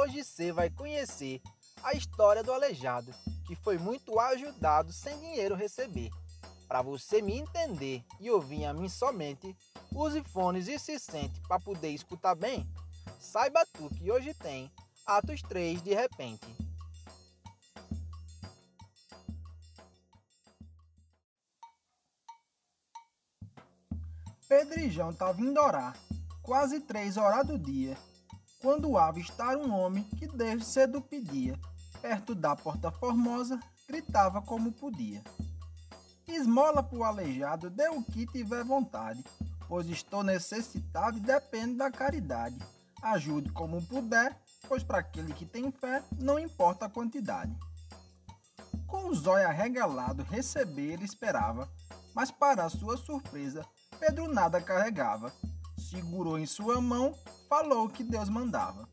Hoje você vai conhecer a história do aleijado, que foi muito ajudado sem dinheiro receber. Para você me entender e ouvir a mim somente, use fones e se sente para poder escutar bem. Saiba tu que hoje tem Atos 3 de repente. Pedrijão estava indo orar, quase três horas do dia, quando avistar um homem que desde cedo pedia, perto da porta formosa, gritava como podia. Esmola pro aleijado, dê o que tiver vontade, pois estou necessitado e dependo da caridade. Ajude como puder, pois para aquele que tem fé, não importa a quantidade. Com os olhos arregalados, receber ele esperava, mas para sua surpresa, Pedro nada carregava. Segurou em sua mão, falou o que Deus mandava.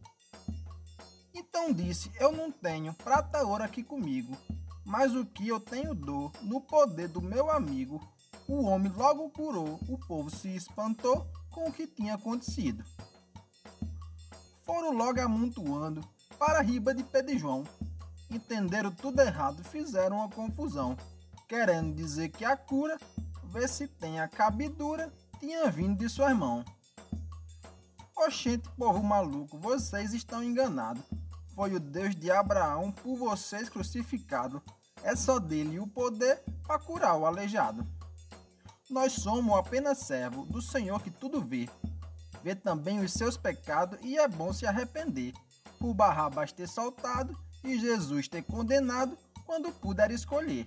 Então disse: Eu não tenho prata ouro aqui comigo, mas o que eu tenho dor no poder do meu amigo. O homem logo curou, o povo se espantou com o que tinha acontecido. Foram logo amontoando para a riba de Pedro João. Entenderam tudo errado, fizeram uma confusão, querendo dizer que a cura, vê se tem a cabidura, tinha vindo de sua irmão. Oxente, povo maluco, vocês estão enganados. Foi o Deus de Abraão por vocês crucificado. É só dele o poder para curar o aleijado. Nós somos apenas servo do Senhor que tudo vê. Vê também os seus pecados e é bom se arrepender. Por Barrabás ter soltado e Jesus ter condenado quando puder escolher.